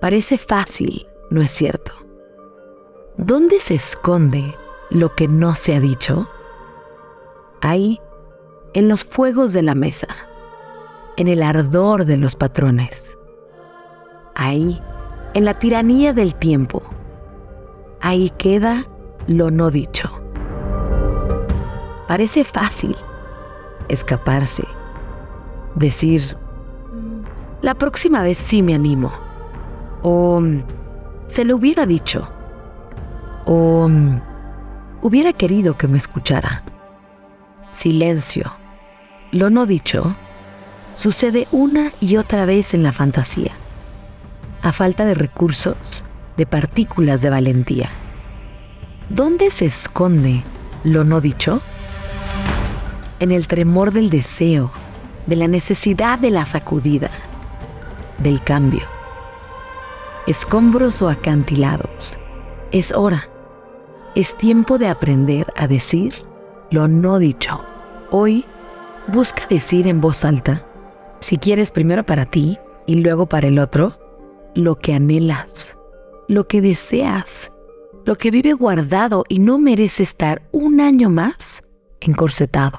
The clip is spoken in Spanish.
Parece fácil, ¿no es cierto? ¿Dónde se esconde lo que no se ha dicho? Ahí, en los fuegos de la mesa, en el ardor de los patrones. Ahí, en la tiranía del tiempo. Ahí queda lo no dicho. Parece fácil escaparse, decir, la próxima vez sí me animo o se lo hubiera dicho. O hubiera querido que me escuchara. Silencio. Lo no dicho sucede una y otra vez en la fantasía. A falta de recursos, de partículas de valentía. ¿Dónde se esconde lo no dicho? En el tremor del deseo, de la necesidad de la sacudida, del cambio escombros o acantilados. Es hora. Es tiempo de aprender a decir lo no dicho. Hoy busca decir en voz alta, si quieres primero para ti y luego para el otro, lo que anhelas, lo que deseas, lo que vive guardado y no merece estar un año más encorsetado.